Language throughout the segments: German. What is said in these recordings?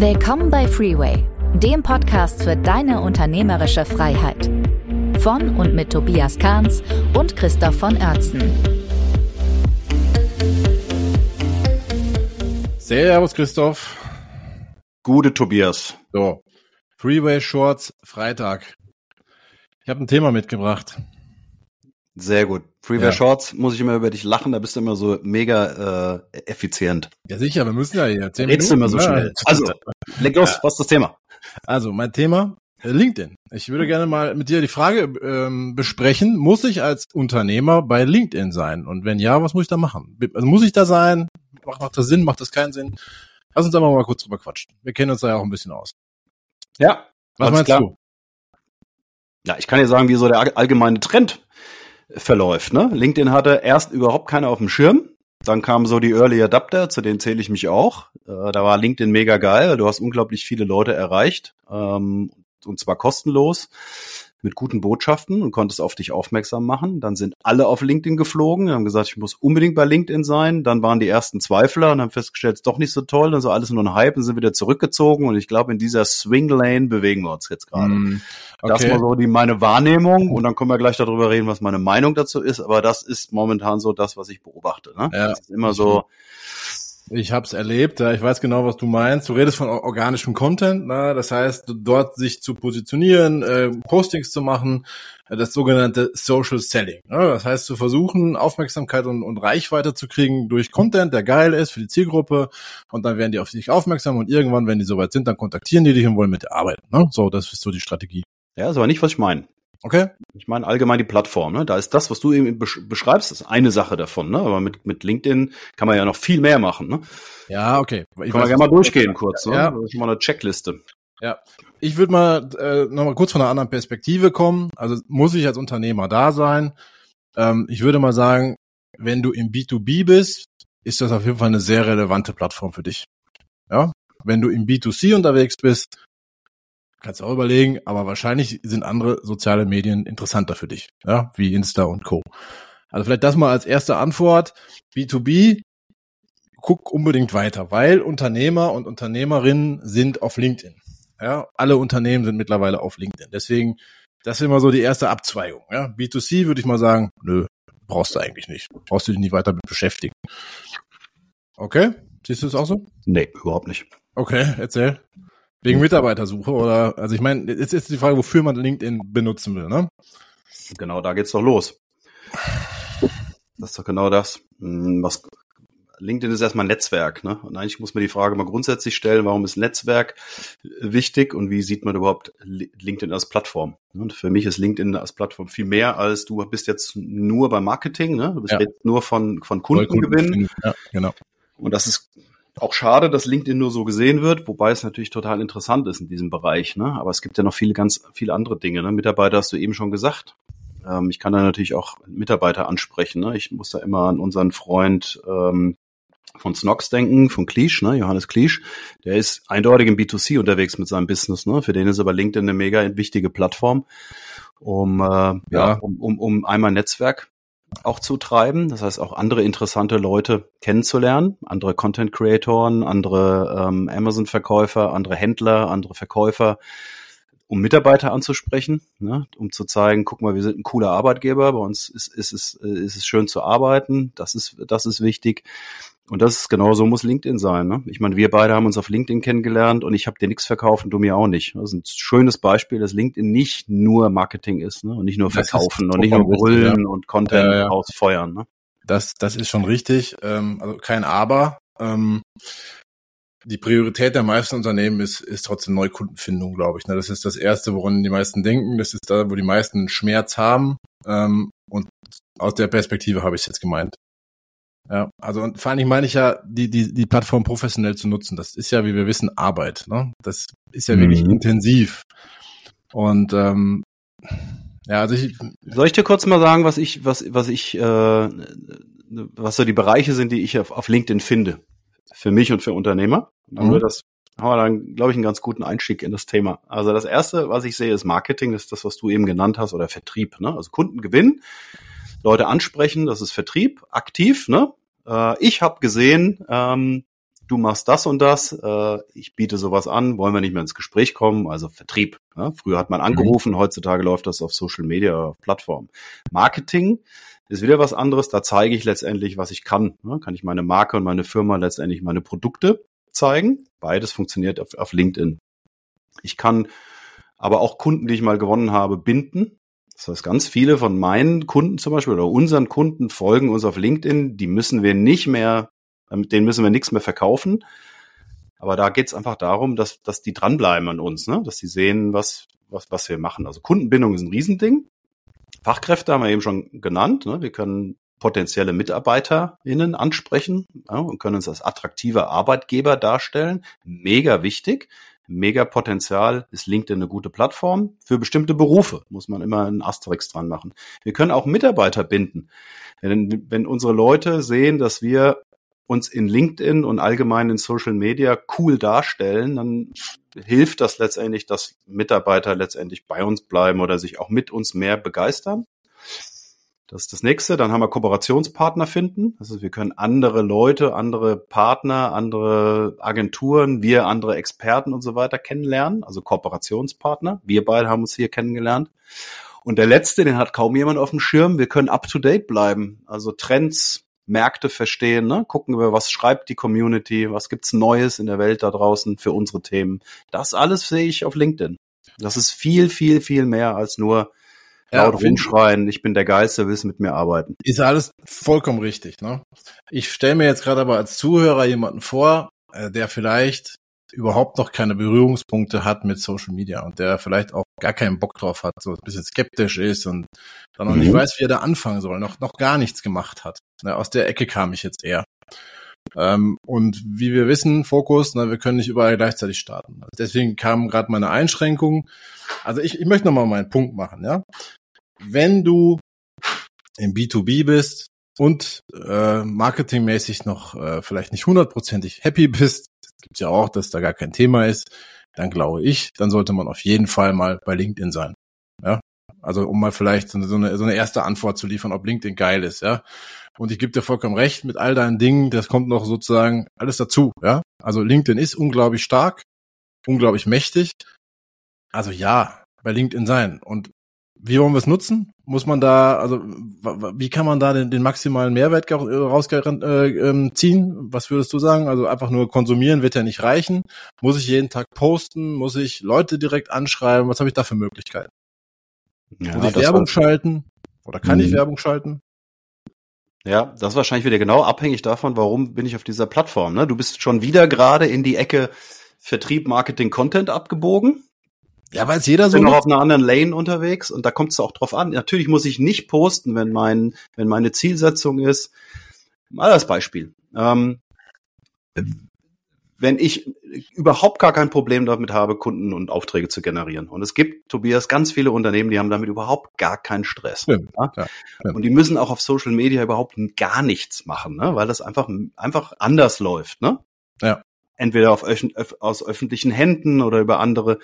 Willkommen bei Freeway, dem Podcast für deine unternehmerische Freiheit. Von und mit Tobias Kahns und Christoph von Oertzen. Servus Christoph. Gute Tobias. So, Freeway Shorts Freitag. Ich habe ein Thema mitgebracht. Sehr gut. Freeway ja. Shorts muss ich immer über dich lachen, da bist du immer so mega äh, effizient. Ja sicher, wir müssen ja hier. Zehn Redst Minuten, du immer so schnell. Also, leg los, ja. was ist das Thema? Also, mein Thema, äh, LinkedIn. Ich würde gerne mal mit dir die Frage ähm, besprechen, muss ich als Unternehmer bei LinkedIn sein? Und wenn ja, was muss ich da machen? Also muss ich da sein? Macht, macht das Sinn? Macht das keinen Sinn? Lass uns einfach mal kurz drüber quatschen. Wir kennen uns da ja auch ein bisschen aus. Ja. Was meinst klar. du? Ja, ich kann dir sagen, wie so der allgemeine Trend verläuft. Ne? LinkedIn hatte erst überhaupt keiner auf dem Schirm. Dann kamen so die Early Adapter, zu denen zähle ich mich auch. Äh, da war LinkedIn mega geil. Du hast unglaublich viele Leute erreicht ähm, und zwar kostenlos mit guten Botschaften und konntest auf dich aufmerksam machen. Dann sind alle auf LinkedIn geflogen, haben gesagt, ich muss unbedingt bei LinkedIn sein. Dann waren die ersten Zweifler und haben festgestellt, es ist doch nicht so toll, dann so alles nur ein Hype und sind wieder zurückgezogen. Und ich glaube, in dieser Swing Lane bewegen wir uns jetzt gerade. Mm, okay. Das war so die meine Wahrnehmung und dann können wir gleich darüber reden, was meine Meinung dazu ist. Aber das ist momentan so das, was ich beobachte. Ne? Ja. Das ist immer so. Ich habe es erlebt, ja, ich weiß genau, was du meinst. Du redest von organischem Content, ne? das heißt, dort sich zu positionieren, äh, Postings zu machen, äh, das sogenannte Social Selling. Ne? Das heißt, zu versuchen, Aufmerksamkeit und, und Reichweite zu kriegen durch Content, der geil ist für die Zielgruppe und dann werden die auf dich aufmerksam und irgendwann, wenn die soweit sind, dann kontaktieren die dich und wollen mit dir arbeiten. Ne? So, das ist so die Strategie. Ja, ist aber nicht, was ich meine. Okay. Ich meine allgemein die Plattform. Ne? Da ist das, was du eben beschreibst, ist eine Sache davon. Ne? Aber mit, mit LinkedIn kann man ja noch viel mehr machen. Ne? Ja, okay. Ich kann man gerne mal durchgehen kurz. Ne? Ja. Das ist mal eine Checkliste. Ja. Ich würde mal äh, noch mal kurz von einer anderen Perspektive kommen. Also muss ich als Unternehmer da sein? Ähm, ich würde mal sagen, wenn du im B2B bist, ist das auf jeden Fall eine sehr relevante Plattform für dich. Ja. Wenn du im B2C unterwegs bist, Kannst du auch überlegen, aber wahrscheinlich sind andere soziale Medien interessanter für dich, ja, wie Insta und Co. Also vielleicht das mal als erste Antwort. B2B, guck unbedingt weiter, weil Unternehmer und Unternehmerinnen sind auf LinkedIn. Ja, alle Unternehmen sind mittlerweile auf LinkedIn. Deswegen, das ist immer so die erste Abzweigung. Ja, B2C würde ich mal sagen, nö, brauchst du eigentlich nicht. Brauchst du dich nicht weiter mit beschäftigen. Okay? Siehst du es auch so? Nee, überhaupt nicht. Okay, erzähl. Wegen Mitarbeitersuche oder, also ich meine, jetzt ist die Frage, wofür man LinkedIn benutzen will, ne? Genau, da geht's doch los. Das ist doch genau das. Hm, was, LinkedIn ist erstmal ein Netzwerk, ne? Und eigentlich muss man die Frage mal grundsätzlich stellen, warum ist Netzwerk wichtig und wie sieht man überhaupt LinkedIn als Plattform? Und für mich ist LinkedIn als Plattform viel mehr als du bist jetzt nur beim Marketing, ne? Du bist ja. jetzt nur von, von Kundengewinn. Ja, genau. Und das ist auch schade, dass LinkedIn nur so gesehen wird, wobei es natürlich total interessant ist in diesem Bereich. Ne? Aber es gibt ja noch viele ganz viele andere Dinge. Ne? Mitarbeiter hast du eben schon gesagt. Ähm, ich kann da natürlich auch Mitarbeiter ansprechen. Ne? Ich muss da immer an unseren Freund ähm, von Snox denken, von Klisch, ne? Johannes Klisch. Der ist eindeutig im B2C unterwegs mit seinem Business. Ne? Für den ist aber LinkedIn eine mega wichtige Plattform, um, äh, ja. ja um, um, um einmal Netzwerk auch zu treiben. Das heißt, auch andere interessante Leute kennenzulernen, andere Content Creatoren, andere ähm, Amazon-Verkäufer, andere Händler, andere Verkäufer, um Mitarbeiter anzusprechen, ne, um zu zeigen, guck mal, wir sind ein cooler Arbeitgeber, bei uns ist, ist, ist, ist es schön zu arbeiten, das ist, das ist wichtig. Und das ist genau so muss LinkedIn sein. Ne? Ich meine, wir beide haben uns auf LinkedIn kennengelernt und ich habe dir nichts verkauft und du mir auch nicht. Das ist ein schönes Beispiel, dass LinkedIn nicht nur Marketing ist ne? und nicht nur verkaufen und nicht nur brüllen ja. und Content ja, ja. ausfeuern. Ne? Das, das ist schon richtig. Ähm, also kein Aber. Ähm, die Priorität der meisten Unternehmen ist, ist trotzdem Neukundenfindung, glaube ich. Ne? Das ist das Erste, woran die meisten denken. Das ist da, wo die meisten Schmerz haben. Ähm, und aus der Perspektive habe ich es jetzt gemeint. Ja, also und vor allem meine ich ja, die, die, die Plattform professionell zu nutzen. Das ist ja, wie wir wissen, Arbeit. Ne? Das ist ja mhm. wirklich intensiv. Und ähm, ja, also ich. Soll ich dir kurz mal sagen, was ich, was, was ich, äh, was so die Bereiche sind, die ich auf, auf LinkedIn finde? Für mich und für Unternehmer. Dann mhm. wird das haben wir dann, glaube ich, einen ganz guten Einstieg in das Thema. Also das erste, was ich sehe, ist Marketing, das ist das, was du eben genannt hast, oder Vertrieb. Ne? Also Kundengewinn, Leute ansprechen, das ist Vertrieb, aktiv. Ne? Äh, ich habe gesehen, ähm, du machst das und das, äh, ich biete sowas an, wollen wir nicht mehr ins Gespräch kommen, also Vertrieb. Ja? Früher hat man angerufen, mhm. heutzutage läuft das auf Social Media auf Plattformen. Marketing ist wieder was anderes, da zeige ich letztendlich, was ich kann. Ja? Kann ich meine Marke und meine Firma letztendlich meine Produkte zeigen. Beides funktioniert auf, auf LinkedIn. Ich kann aber auch Kunden, die ich mal gewonnen habe, binden. Das heißt, ganz viele von meinen Kunden zum Beispiel oder unseren Kunden folgen uns auf LinkedIn. Die müssen wir nicht mehr, mit denen müssen wir nichts mehr verkaufen. Aber da geht es einfach darum, dass, dass die dranbleiben an uns, ne? dass die sehen, was, was, was wir machen. Also Kundenbindung ist ein Riesending. Fachkräfte haben wir eben schon genannt. Ne? Wir können potenzielle MitarbeiterInnen ansprechen ja, und können uns als attraktiver Arbeitgeber darstellen. Mega wichtig mega Potenzial, ist LinkedIn eine gute Plattform. Für bestimmte Berufe muss man immer einen Asterix dran machen. Wir können auch Mitarbeiter binden. Wenn, wenn unsere Leute sehen, dass wir uns in LinkedIn und allgemein in Social Media cool darstellen, dann hilft das letztendlich, dass Mitarbeiter letztendlich bei uns bleiben oder sich auch mit uns mehr begeistern. Das ist das nächste. Dann haben wir Kooperationspartner finden. Also wir können andere Leute, andere Partner, andere Agenturen, wir andere Experten und so weiter kennenlernen. Also Kooperationspartner. Wir beide haben uns hier kennengelernt. Und der letzte, den hat kaum jemand auf dem Schirm. Wir können up to date bleiben. Also Trends, Märkte verstehen, ne? gucken wir, was schreibt die Community, was gibt's Neues in der Welt da draußen für unsere Themen. Das alles sehe ich auf LinkedIn. Das ist viel, viel, viel mehr als nur laut ja, rumschreien, ich bin der Geilste, willst mit mir arbeiten. Ist alles vollkommen richtig. Ne? Ich stelle mir jetzt gerade aber als Zuhörer jemanden vor, äh, der vielleicht überhaupt noch keine Berührungspunkte hat mit Social Media und der vielleicht auch gar keinen Bock drauf hat, so ein bisschen skeptisch ist und dann noch mhm. nicht weiß, wie er da anfangen soll, noch, noch gar nichts gemacht hat. Na, aus der Ecke kam ich jetzt eher. Ähm, und wie wir wissen, Fokus, na, wir können nicht überall gleichzeitig starten. Also deswegen kam gerade meine Einschränkung. Also ich, ich möchte nochmal meinen Punkt machen, ja wenn du im B2B bist und äh, marketingmäßig noch äh, vielleicht nicht hundertprozentig happy bist, gibt's ja auch, dass da gar kein Thema ist, dann glaube ich, dann sollte man auf jeden Fall mal bei LinkedIn sein. Ja, also um mal vielleicht so eine, so eine erste Antwort zu liefern, ob LinkedIn geil ist, ja. Und ich gebe dir vollkommen recht mit all deinen Dingen, das kommt noch sozusagen alles dazu, ja. Also LinkedIn ist unglaublich stark, unglaublich mächtig. Also ja, bei LinkedIn sein. Und wie wollen wir es nutzen? Muss man da, also wie kann man da den, den maximalen Mehrwert rausziehen? Äh, ähm, Was würdest du sagen? Also einfach nur konsumieren wird ja nicht reichen. Muss ich jeden Tag posten? Muss ich Leute direkt anschreiben? Was habe ich da für Möglichkeiten? Ja, Muss ich Werbung schalten? Oder kann mhm. ich Werbung schalten? Ja, das ist wahrscheinlich wieder genau abhängig davon, warum bin ich auf dieser Plattform. Ne? Du bist schon wieder gerade in die Ecke Vertrieb, Marketing, Content abgebogen. Ja, weil es jeder so. Ich bin noch auf einer anderen Lane unterwegs und da kommt es auch drauf an. Natürlich muss ich nicht posten, wenn mein, wenn meine Zielsetzung ist. Mal als Beispiel. Ähm, wenn ich überhaupt gar kein Problem damit habe, Kunden und Aufträge zu generieren. Und es gibt, Tobias, ganz viele Unternehmen, die haben damit überhaupt gar keinen Stress. Ja? Ja, stimmt. Und die müssen auch auf Social Media überhaupt gar nichts machen, ne? weil das einfach, einfach anders läuft. Ne? Ja. Entweder auf, aus öffentlichen Händen oder über andere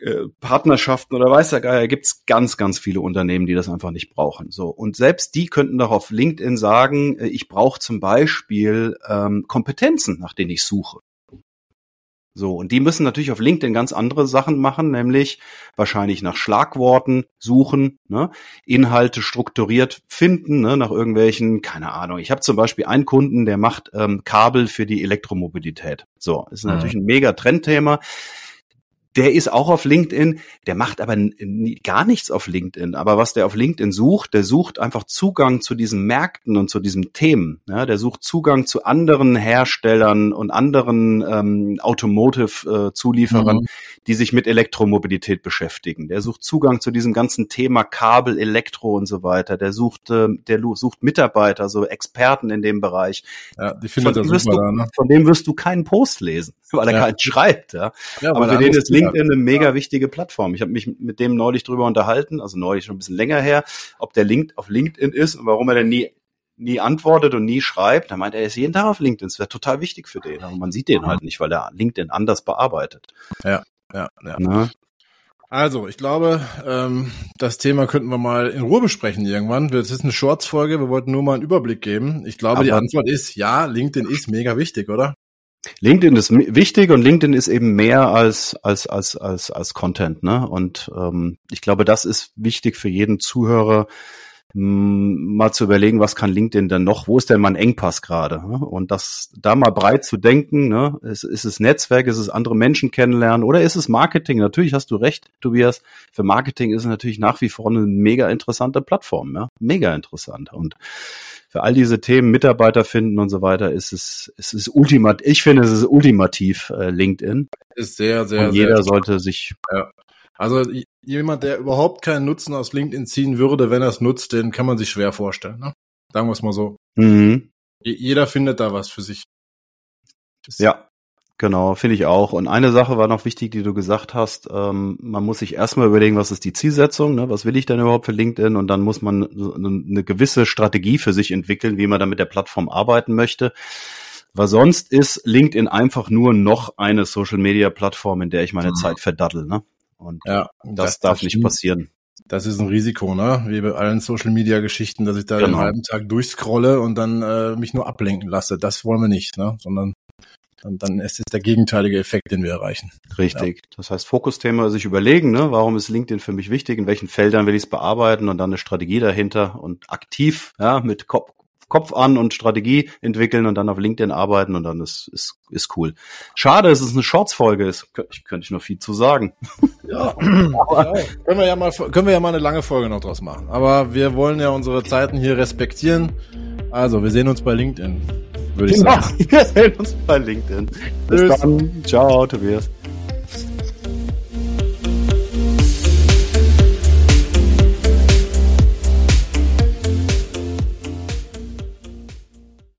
äh, Partnerschaften oder weiß der Geier, gibt's ganz, ganz viele Unternehmen, die das einfach nicht brauchen. So und selbst die könnten doch auf LinkedIn sagen, äh, ich brauche zum Beispiel ähm, Kompetenzen, nach denen ich suche. So, und die müssen natürlich auf LinkedIn ganz andere Sachen machen, nämlich wahrscheinlich nach Schlagworten suchen, ne? Inhalte strukturiert finden, ne? nach irgendwelchen, keine Ahnung. Ich habe zum Beispiel einen Kunden, der macht ähm, Kabel für die Elektromobilität. So, ist natürlich mhm. ein mega Trendthema. Der ist auch auf LinkedIn, der macht aber gar nichts auf LinkedIn. Aber was der auf LinkedIn sucht, der sucht einfach Zugang zu diesen Märkten und zu diesen Themen. Ja, der sucht Zugang zu anderen Herstellern und anderen ähm, Automotive-Zulieferern, mhm. die sich mit Elektromobilität beschäftigen. Der sucht Zugang zu diesem ganzen Thema Kabel, Elektro und so weiter. Der sucht, äh, der sucht Mitarbeiter, so Experten in dem Bereich. Ja, die findet von, super du, da, ne? von dem wirst du keinen Post lesen, weil er ja. keinen schreibt. Ja, ja aber für den ist LinkedIn eine mega ja. wichtige Plattform. Ich habe mich mit dem neulich drüber unterhalten, also neulich schon ein bisschen länger her, ob der Link auf LinkedIn ist und warum er denn nie nie antwortet und nie schreibt. Da meint er, er ist jeden Tag auf LinkedIn. Das wäre total wichtig für den. Aber man sieht den halt nicht, weil er LinkedIn anders bearbeitet. Ja, ja, ja. Na? Also, ich glaube, ähm, das Thema könnten wir mal in Ruhe besprechen irgendwann. Das ist eine Shorts-Folge, wir wollten nur mal einen Überblick geben. Ich glaube, Aber die Antwort ist ja, LinkedIn ist mega wichtig, oder? LinkedIn ist wichtig und LinkedIn ist eben mehr als als als als als Content, ne? Und ähm, ich glaube, das ist wichtig für jeden Zuhörer, mal zu überlegen, was kann LinkedIn denn noch, wo ist denn mein Engpass gerade? Und das da mal breit zu denken, ne? ist, ist es Netzwerk, ist es andere Menschen kennenlernen oder ist es Marketing? Natürlich hast du recht, Tobias. Für Marketing ist es natürlich nach wie vor eine mega interessante Plattform, ja? mega interessant. Und für all diese Themen, Mitarbeiter finden und so weiter, ist es, es ist ultimativ, ich finde, es ist ultimativ äh, LinkedIn. Ist sehr, sehr, und jeder sehr sollte sich ja. Also jemand, der überhaupt keinen Nutzen aus LinkedIn ziehen würde, wenn er es nutzt, den kann man sich schwer vorstellen. Ne? Sagen wir es mal so. Mhm. Jeder findet da was für sich. Das ja, genau, finde ich auch. Und eine Sache war noch wichtig, die du gesagt hast. Ähm, man muss sich erstmal überlegen, was ist die Zielsetzung, ne? was will ich denn überhaupt für LinkedIn? Und dann muss man eine gewisse Strategie für sich entwickeln, wie man da mit der Plattform arbeiten möchte. Weil sonst ist LinkedIn einfach nur noch eine Social-Media-Plattform, in der ich meine mhm. Zeit verdattel. Ne? Und ja, das, das darf das nicht passieren. Das ist ein Risiko, ne? Wie bei allen Social Media Geschichten, dass ich da genau. den halben Tag durchscrolle und dann äh, mich nur ablenken lasse. Das wollen wir nicht, ne? Sondern dann, dann ist es der gegenteilige Effekt, den wir erreichen. Richtig. Ja. Das heißt, Fokusthema sich überlegen, ne? Warum ist LinkedIn für mich wichtig? In welchen Feldern will ich es bearbeiten? Und dann eine Strategie dahinter und aktiv, ja, mit Kopf, Kopf an und Strategie entwickeln und dann auf LinkedIn arbeiten und dann ist, ist, ist cool. Schade, dass es eine Shorts-Folge ist. Ich könnte ich noch viel zu sagen. Ja, ja, können wir ja mal, können wir ja mal eine lange Folge noch draus machen. Aber wir wollen ja unsere Zeiten hier respektieren. Also, wir sehen uns bei LinkedIn, würde ich genau. sagen. Wir sehen uns bei LinkedIn. Bis Tschüss. dann. Ciao, Tobias.